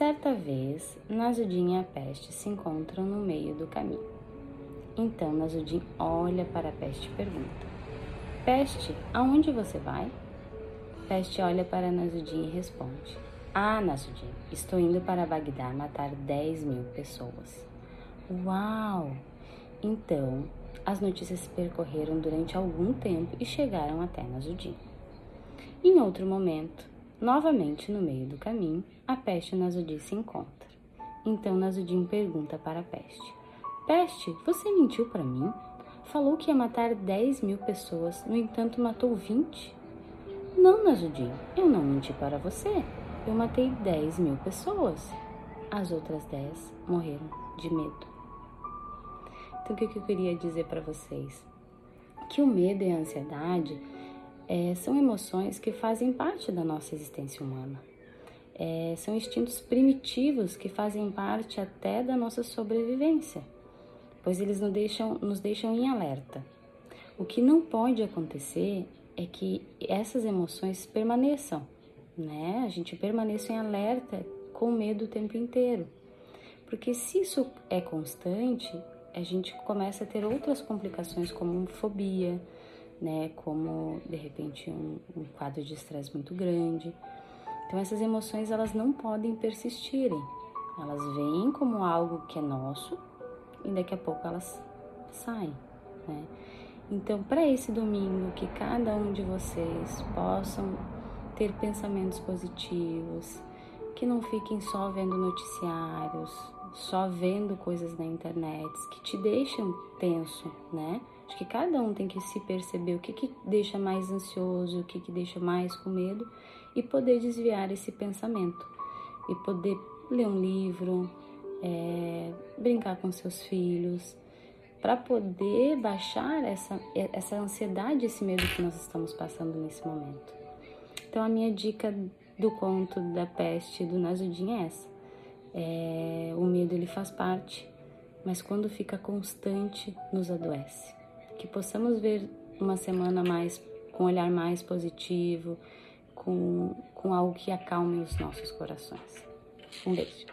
Certa vez, Nasudin e a peste se encontram no meio do caminho. Então Nasudin olha para a peste e pergunta: Peste, aonde você vai? Peste olha para Nasudin e responde: Ah, Nasudin, estou indo para Bagdá matar 10 mil pessoas. Uau! Então, as notícias se percorreram durante algum tempo e chegaram até Nasudin. Em outro momento, novamente no meio do caminho, a peste Nasudin se encontram. Então Nasudin pergunta para a peste: Peste, você mentiu para mim? Falou que ia matar 10 mil pessoas, no entanto matou 20? Não, Nasudin, eu não menti para você. Eu matei 10 mil pessoas. As outras 10 morreram de medo. Então, o que eu queria dizer para vocês? Que o medo e a ansiedade é, são emoções que fazem parte da nossa existência humana. É, são instintos primitivos que fazem parte até da nossa sobrevivência, pois eles nos deixam, nos deixam em alerta. O que não pode acontecer é que essas emoções permaneçam, né? A gente permaneça em alerta com medo o tempo inteiro. Porque se isso é constante, a gente começa a ter outras complicações como fobia, né? Como de repente um, um quadro de estresse muito grande. Então essas emoções elas não podem persistirem. Elas vêm como algo que é nosso e daqui a pouco elas saem, né? Então, para esse domingo, que cada um de vocês possam ter pensamentos positivos, que não fiquem só vendo noticiários, só vendo coisas na internet que te deixam tenso, né? Acho que cada um tem que se perceber o que, que deixa mais ansioso, o que, que deixa mais com medo e poder desviar esse pensamento e poder ler um livro, é, brincar com seus filhos, para poder baixar essa, essa ansiedade, esse medo que nós estamos passando nesse momento. Então, a minha dica do conto da peste do Nasudin é essa. É, o medo ele faz parte, mas quando fica constante, nos adoece que possamos ver uma semana mais com um olhar mais positivo, com, com algo que acalme os nossos corações. Um beijo.